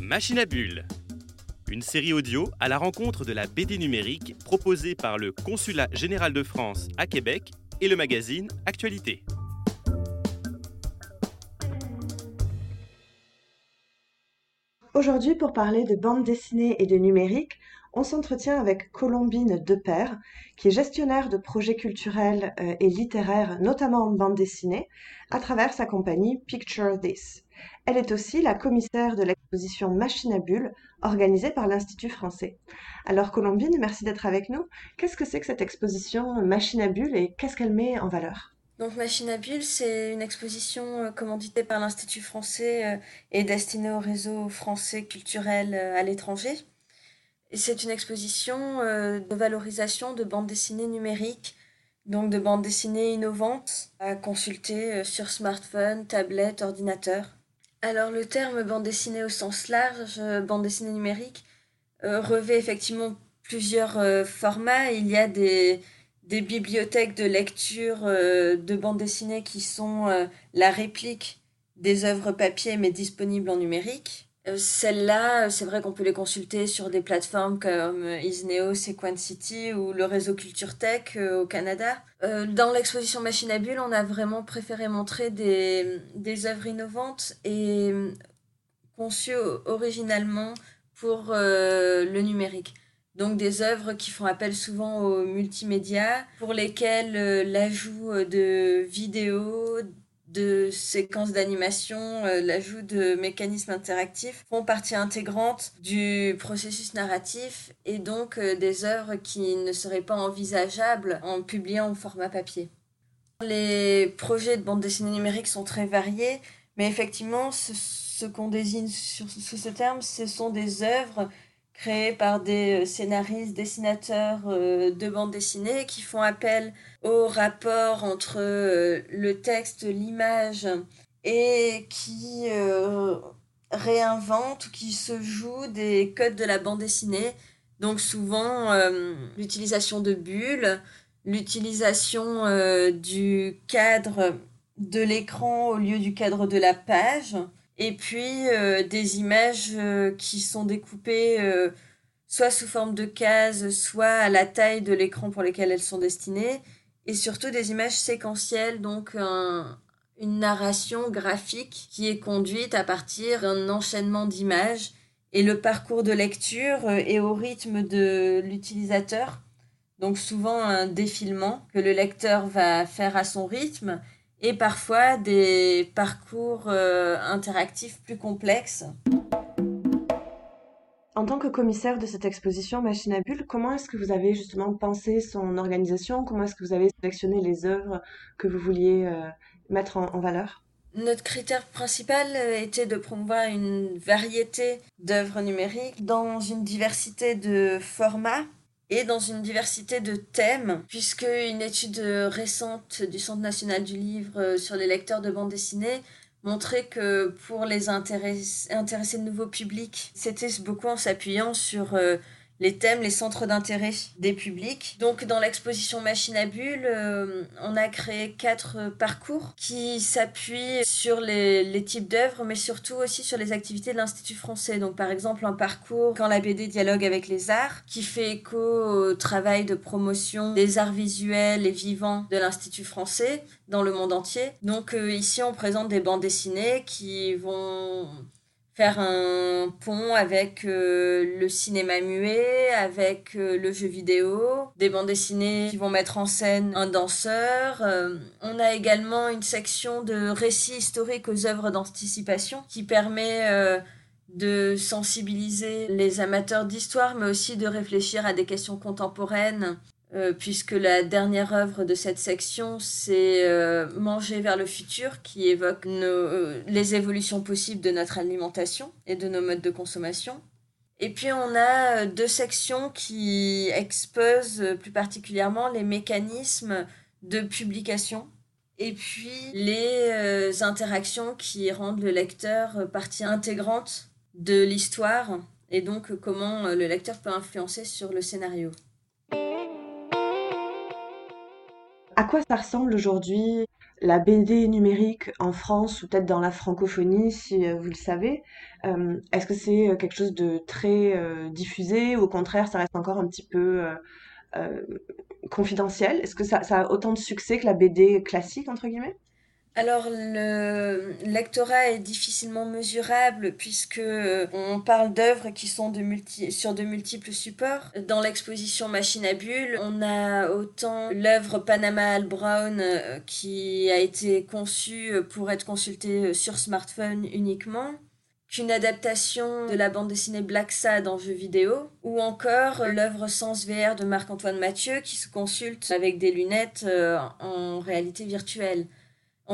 Machine à bulles, une série audio à la rencontre de la BD numérique proposée par le Consulat général de France à Québec et le magazine Actualité. Aujourd'hui, pour parler de bande dessinée et de numérique, on s'entretient avec Colombine Depère, qui est gestionnaire de projets culturels euh, et littéraires, notamment en bande dessinée, à travers sa compagnie Picture This. Elle est aussi la commissaire de l'exposition Machine à Bulles, organisée par l'Institut français. Alors Colombine, merci d'être avec nous. Qu'est-ce que c'est que cette exposition Machine à Bulles et qu'est-ce qu'elle met en valeur? Donc Machine à Bulles, c'est une exposition euh, commanditée par l'Institut français euh, et destinée au réseau français culturel à l'étranger. C'est une exposition euh, de valorisation de bandes dessinées numériques, donc de bandes dessinées innovantes à consulter euh, sur smartphone, tablette, ordinateur. Alors le terme bande dessinée au sens large, euh, bande dessinée numérique, revêt effectivement plusieurs formats. Il y a des, bibliothèques de lecture de bandes dessinées qui sont la réplique des œuvres papier mais disponibles en numérique. Euh, celles-là, c'est vrai qu'on peut les consulter sur des plateformes comme euh, Isneo, Sequence City ou le réseau Culture Tech euh, au Canada. dans l'exposition Machine à Bulles, on a vraiment préféré montrer des, des œuvres innovantes et conçues originalement pour le numérique. Donc des œuvres qui font appel souvent aux multimédia, pour lesquelles l'ajout de vidéos, de séquences d'animation, euh, l'ajout de mécanismes interactifs font partie intégrante du processus narratif et donc euh, des œuvres qui ne seraient pas envisageables en publiant au format papier. Les projets de bande dessinée numérique sont très variés, mais effectivement, ce, qu'on désigne sous ce terme, ce sont des œuvres créés par des euh, scénaristes, dessinateurs euh, de bande dessinée qui font appel au rapport entre euh, le texte, l'image et qui réinventent ou qui se jouent des codes de la bande dessinée. Donc souvent l'utilisation de bulles, l'utilisation du cadre de l'écran au lieu du cadre de la page, et puis euh, des images euh, qui sont découpées euh, soit sous forme de cases, soit à la taille de l'écran pour lequel elles sont destinées, et surtout des images séquentielles, donc une narration graphique qui est conduite à partir d'un enchaînement d'images, et le parcours de lecture est au rythme de l'utilisateur, donc souvent un défilement que le lecteur va faire à son rythme, et parfois des parcours euh, interactifs plus complexes. En tant que commissaire de cette exposition Machine à Bulles, comment est-ce que vous avez justement pensé son organisation? Comment est-ce que vous avez sélectionné les œuvres que vous vouliez euh, mettre en, en valeur? Notre critère principal euh, était de promouvoir une variété d'œuvres numériques dans une diversité de formats et dans une diversité de thèmes, puisque une étude récente du Centre national du livre euh, sur les lecteurs de bande dessinée montrait que pour les intéresser, de nouveaux publics, c'était beaucoup en s'appuyant sur euh, les thèmes, les centres d'intérêt des publics. Donc dans l'exposition Machine à Bulles, euh, on a créé quatre parcours qui s'appuient sur les, types d'œuvres, mais surtout aussi sur les activités de l'Institut français. Donc par exemple un parcours quand la BD dialogue avec les arts, qui fait écho au travail de promotion des arts visuels et vivants de l'Institut français dans le monde entier. Donc euh, ici on présente des bandes dessinées qui vont faire un pont avec euh, le cinéma muet, avec euh, le jeu vidéo, des bandes dessinées qui vont mettre en scène un danseur. Euh, on a également une section de récits historiques aux œuvres d'anticipation qui permet de sensibiliser les amateurs d'histoire, mais aussi de réfléchir à des questions contemporaines euh, puisque la dernière œuvre de cette section, c'est euh, Manger vers le futur, qui évoque euh, les évolutions possibles de notre alimentation et de nos modes de consommation. Et puis on a deux sections qui exposent plus particulièrement les mécanismes de publication et puis les interactions qui rendent le lecteur partie intégrante de l'histoire et donc comment le lecteur peut influencer sur le scénario. À quoi ça ressemble aujourd'hui la BD numérique en France ou peut-être dans la francophonie, si vous le savez, est-ce que c'est quelque chose de très diffusé ou au contraire, ça reste encore un petit peu confidentiel? Est-ce que ça, a autant de succès que la BD classique, entre guillemets? Alors le lectorat est difficilement mesurable puisque euh, on parle d'œuvres qui sont sur de multiples supports. Dans l'exposition Machine à bulles, on a autant l'œuvre Panama Al Brown euh, qui a été conçue pour être consultée sur smartphone uniquement qu'une adaptation de la bande dessinée Black Sad en jeu vidéo, ou encore l'œuvre Sens VR de Marc-Antoine Mathieu qui se consulte avec des lunettes euh, en réalité virtuelle.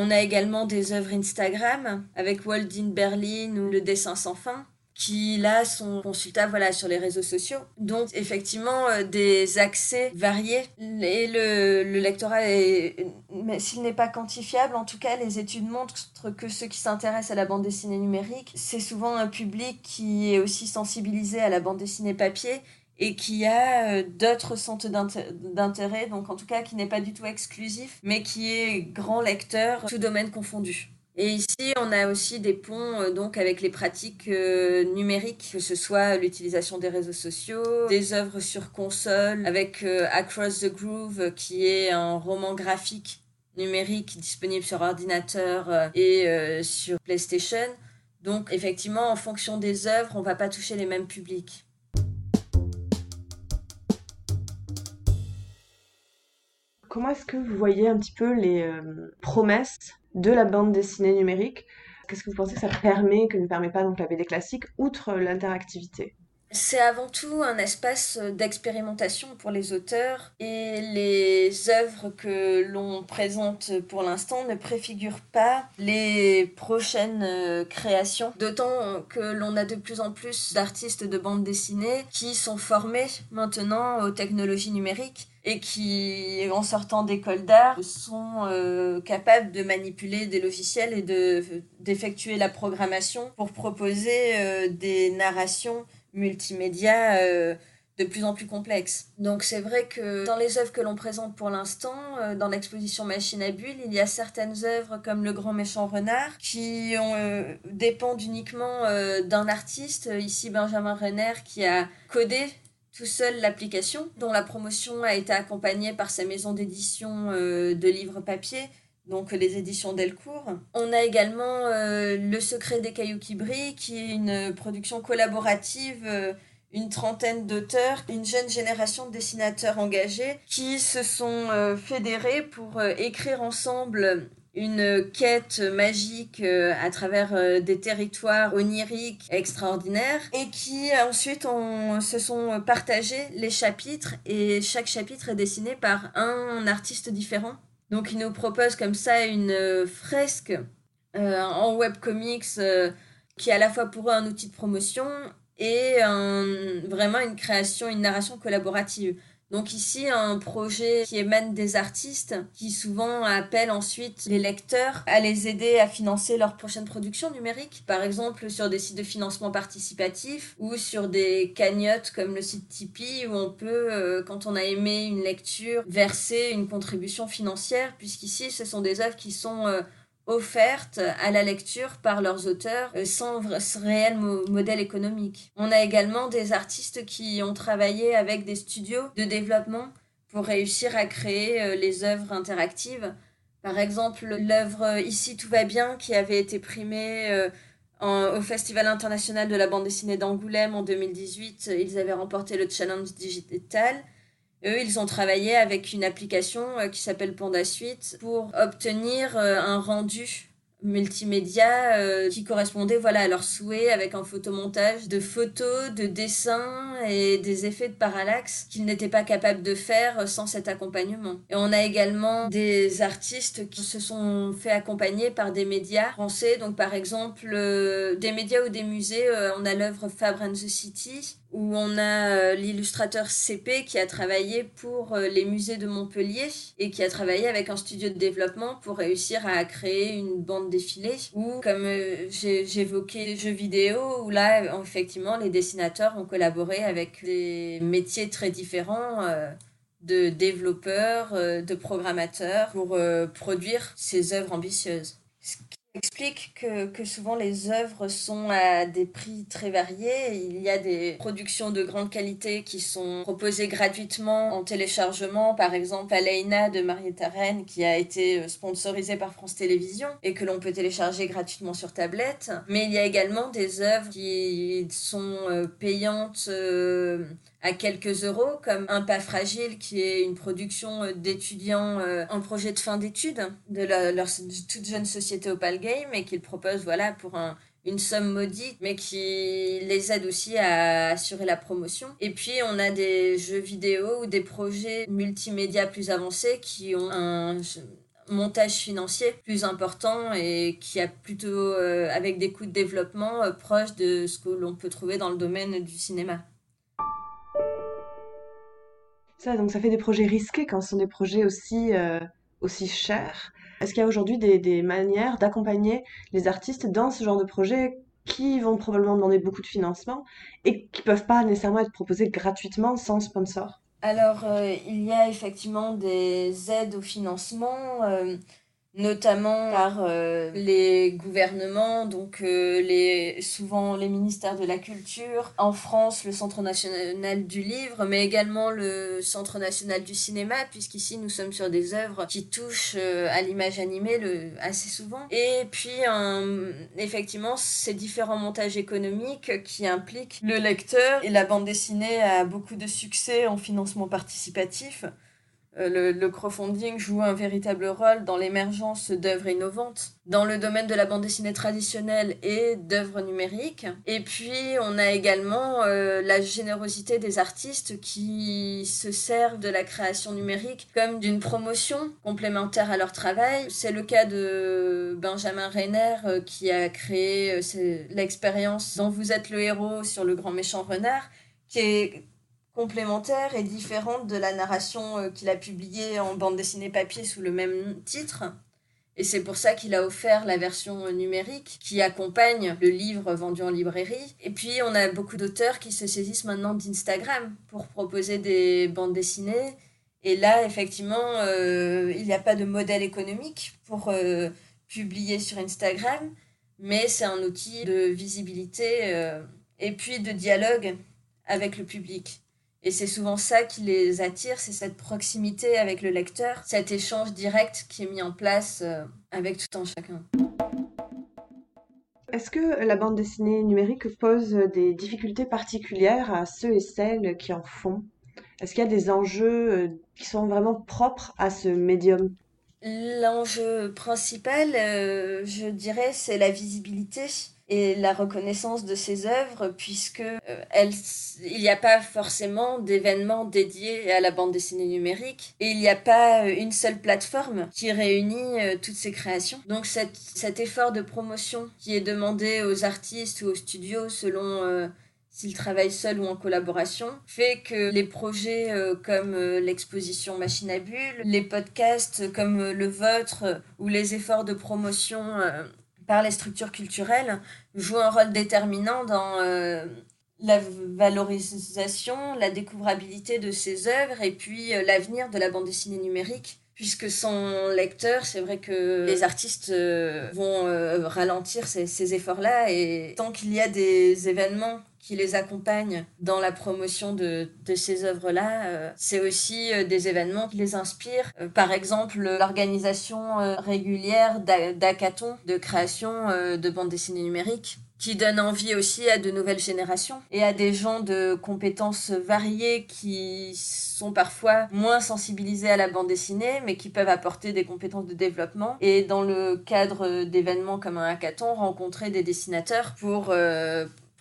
On a également des œuvres Instagram avec Walt in Berlin ou Le dessin sans fin qui là sont consultables voilà sur les réseaux sociaux. Donc effectivement euh, des accès variés et le, le lectorat s'il n'est pas quantifiable en tout cas les études montrent que ceux qui s'intéressent à la bande dessinée numérique, c'est souvent un public qui est aussi sensibilisé à la bande dessinée papier et qui a euh, d'autres centres d'intérêt, donc en tout cas qui n'est pas du tout exclusif, mais qui est grand lecteur, tout domaine confondu. Et ici, on a aussi des ponts euh, donc avec les pratiques euh, numériques, que ce soit l'utilisation des réseaux sociaux, des œuvres sur console, avec Across the Groove, qui est un roman graphique numérique disponible sur ordinateur et sur PlayStation. Donc effectivement, en fonction des œuvres, on ne va pas toucher les mêmes publics. Comment est-ce que vous voyez un petit peu les euh, promesses de la bande dessinée numérique? Qu'est-ce que vous pensez que ça permet, que ne permet pas donc la BD classique, outre l'interactivité? C'est avant tout un espace d'expérimentation pour les auteurs et les œuvres que l'on présente pour l'instant ne préfigurent pas les prochaines euh, créations, d'autant que l'on a de plus en plus d'artistes de bande dessinée qui sont formés maintenant aux technologies numériques et qui, en sortant d'école d'art, sont euh, capables de manipuler des logiciels et de, d'effectuer la programmation pour proposer euh, des narrations multimédia euh, de plus en plus complexes. Donc c'est vrai que dans les œuvres que l'on présente pour l'instant, dans l'exposition Machine à Bulles, il y a certaines œuvres comme Le Grand Méchant Renard qui ont, dépendent uniquement d'un artiste, ici Benjamin Renner qui a codé tout seul l'application, dont la promotion a été accompagnée par sa maison d'édition euh, de livres papier, donc les éditions Delcourt. On a également euh, Le secret des cailloux qui brillent, qui est une production collaborative. Euh, une trentaine d'auteurs, une jeune génération de dessinateurs engagés qui se sont fédérés pour écrire ensemble une quête magique euh, à travers euh, des territoires oniriques extraordinaires et qui ensuite se sont partagés les chapitres et chaque chapitre est dessiné par un artiste différent. Donc il nous propose comme ça une fresque euh, en webcomics qui est à la fois pour eux un outil de promotion et vraiment une création, une narration collaborative. Donc ici, un projet qui émane des artistes qui souvent appellent ensuite les lecteurs à les aider à financer leur prochaine production numérique. Par exemple, sur des sites de financement participatif ou sur des cagnottes comme le site Tipeee où on peut, euh, quand on a aimé une lecture, verser une contribution financière puisqu'ici, ce sont des œuvres qui sont... Offertes à la lecture par leurs auteurs euh, sans réel modèle économique. On a également des artistes qui ont travaillé avec des studios de développement pour réussir à créer euh, les œuvres interactives. Par exemple, l'œuvre Ici tout va bien qui avait été primée euh, au Festival international de la bande dessinée d'Angoulême en 2018. Ils avaient remporté le challenge digital. Eux, ils ont travaillé avec une application euh, qui s'appelle Panda Suite pour obtenir euh, un rendu multimédia euh, qui correspondait voilà à leurs souhaits avec un photomontage de photos, de dessins et des effets de parallaxe qu'ils n'étaient pas capables de faire sans cet accompagnement. Et on a également des artistes qui se sont fait accompagner par des médias français, donc par exemple des médias ou des musées, on a l'œuvre Fabre and the City où on a euh, l'illustrateur CP qui a travaillé pour euh, les musées de Montpellier et qui a travaillé avec un studio de développement pour réussir à créer une bande défilée ou comme euh, j'évoquais les jeux vidéo où là effectivement les dessinateurs ont collaboré avec des métiers très différents de développeurs, de programmateurs pour produire ces œuvres ambitieuses explique que, souvent les œuvres sont à des prix très variés. Il y a des productions de grande qualité qui sont proposées gratuitement en téléchargement. Par exemple, Aleina de Marietta Rennes qui a été sponsorisée par France Télévisions et que l'on peut télécharger gratuitement sur tablette. Mais il y a également des œuvres qui sont euh, payantes euh, à quelques euros, comme Un pas fragile, qui est une production euh, d'étudiants euh, en projet de fin d'études de leur toute jeune société Opal Game et qu'ils proposent voilà, pour un, une somme maudite, mais qui les aide aussi à assurer la promotion. Et puis, on a des jeux vidéo ou des projets multimédia plus avancés qui ont un montage financier plus important et qui a plutôt euh, avec des coûts de développement proches de ce que l'on peut trouver dans le domaine du cinéma. Ça, donc ça fait des projets risqués quand ce sont des projets aussi, euh, aussi chers. Est-ce qu'il y a aujourd'hui des, des manières d'accompagner les artistes dans ce genre de projet qui vont probablement demander beaucoup de financement et qui peuvent pas nécessairement être proposés gratuitement sans sponsor? Alors, euh, il y a effectivement des aides au financement. Euh, notamment par euh, les gouvernements, donc euh, les, souvent les ministères de la Culture, en France le Centre national du livre, mais également le Centre national du cinéma, puisqu'ici nous sommes sur des œuvres qui touchent euh, à l'image animée le, assez souvent. Et puis effectivement ces différents montages économiques qui impliquent le lecteur et la bande dessinée a beaucoup de succès en financement participatif. Euh, le, crowdfunding joue un véritable rôle dans l'émergence d'œuvres innovantes dans le domaine de la bande dessinée traditionnelle et d'œuvres numériques. Et puis, on a également euh, la générosité des artistes qui se servent de la création numérique comme d'une promotion complémentaire à leur travail. C'est le cas de Benjamin Reiner euh, qui a créé l'expérience dont vous êtes le héros sur le grand méchant renard, qui est complémentaire et différente de la narration euh, qu'il a publiée en bande dessinée papier sous le même titre. Et c'est pour ça qu'il a offert la version euh, numérique qui accompagne le livre vendu en librairie. Et puis on a beaucoup d'auteurs qui se saisissent maintenant d'Instagram pour proposer des bandes dessinées. Et là, effectivement, euh, il n'y a pas de modèle économique pour publier sur Instagram, mais c'est un outil de visibilité et puis de dialogue avec le public. Et c'est souvent ça qui les attire, c'est cette proximité avec le lecteur, cet échange direct qui est mis en place euh, avec tout un chacun. Est-ce que la bande dessinée numérique pose des difficultés particulières à ceux et celles qui en font? Est-ce qu'il y a des enjeux euh, qui sont vraiment propres à ce médium? L'enjeu principal, euh, je dirais, c'est la visibilité et la reconnaissance de ses œuvres puisque euh, elle, il n'y a pas forcément d'événements dédiés à la bande dessinée numérique et il n'y a pas euh, une seule plateforme qui réunit euh, toutes ces créations. Donc cet, effort de promotion qui est demandé aux artistes ou aux studios selon s'ils travaillent seuls ou en collaboration, fait que les projets comme l'exposition Machine à Bulles, les podcasts comme le vôtre ou les efforts de promotion par les structures culturelles joue un rôle déterminant dans euh, la valorisation, la découvrabilité de ces œuvres et puis euh, l'avenir de la bande dessinée numérique. Puisque sans lecteur, c'est vrai que les artistes euh, vont ralentir ces efforts-là et tant qu'il y a des événements qui les accompagnent dans la promotion de, ces œuvres-là. Euh, c'est aussi euh, des événements qui les inspirent. Euh, par exemple, l'organisation régulière d'hackathons de création de bandes dessinées numériques qui donne envie aussi à de nouvelles générations et à des gens de compétences variées qui sont parfois moins sensibilisés à la bande dessinée mais qui peuvent apporter des compétences de développement et dans le cadre d'événements comme un hackathon rencontrer des dessinateurs pour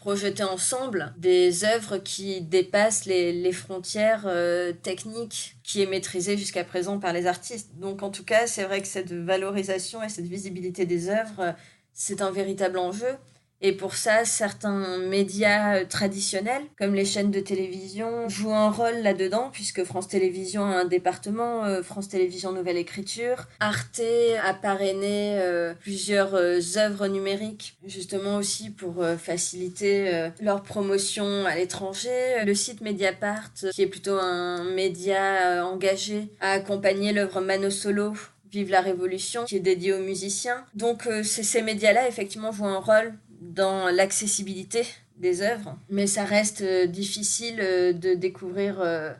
projeter ensemble des œuvres qui dépassent les, les frontières euh, techniques qui est maîtrisée jusqu'à présent par les artistes. Donc en tout cas, c'est vrai que cette valorisation et cette visibilité des œuvres, c'est un véritable enjeu. Et pour ça, certains médias euh, traditionnels, comme les chaînes de télévision, jouent un rôle là-dedans, puisque France Télévisions a un département, euh, France Télévisions Nouvelle Écriture. Arte a parrainé euh, plusieurs œuvres numériques, justement aussi pour faciliter leur promotion à l'étranger. Le site Mediapart, qui est plutôt un média engagé, a accompagné l'œuvre Mano Solo Vive la Révolution, qui est dédié aux musiciens. Donc ces médias-là, effectivement, jouent un rôle dans l'accessibilité des œuvres, mais ça reste euh, difficile euh, de découvrir euh,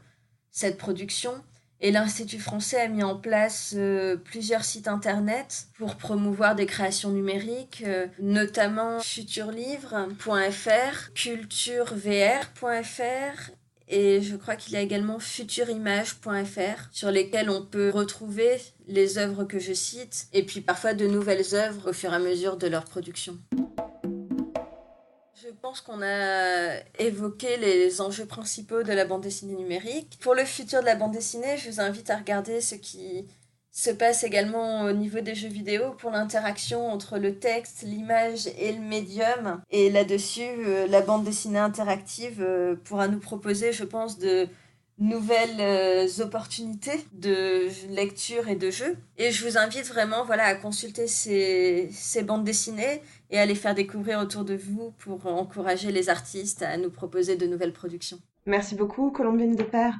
cette production. Et l'Institut français a mis en place plusieurs sites internet pour promouvoir des créations numériques, notamment futurlivre.fr, culturevr.fr et je crois qu'il y a également futurimage.fr sur lesquels on peut retrouver les œuvres que je cite et puis parfois de nouvelles œuvres au fur et à mesure de leur production. Pense qu'on a évoqué les enjeux principaux de la bande dessinée numérique. Pour le futur de la bande dessinée, je vous invite à regarder ce qui se passe également au niveau des jeux vidéo pour l'interaction entre le texte, l'image et le médium. Et là-dessus, euh, la bande dessinée interactive euh, pourra nous proposer, je pense, de nouvelles euh, opportunités de lecture et de jeu. Et je vous invite vraiment voilà, à consulter ces, ces bandes dessinées et à les faire découvrir autour de vous pour encourager les artistes à nous proposer de nouvelles productions. Merci beaucoup, Colombine Depère.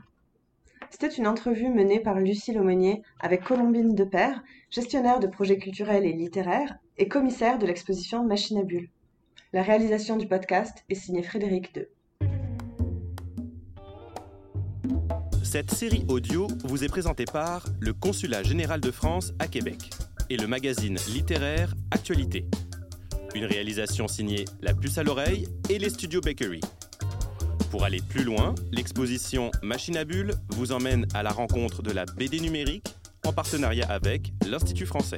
C'était une entrevue menée par Lucie Aumonier avec Colombine Depère, gestionnaire de projets culturels et littéraires et commissaire de l'exposition Machine à Bulles. La réalisation du podcast est signée Frédéric II. Cette série audio vous est présentée par le Consulat général de France à Québec et le magazine littéraire Actualité. Une réalisation signée La Puce à l'oreille et les studios Bakery. Pour aller plus loin, l'exposition Machine à Bulles vous emmène à la rencontre de la BD numérique en partenariat avec l'Institut français.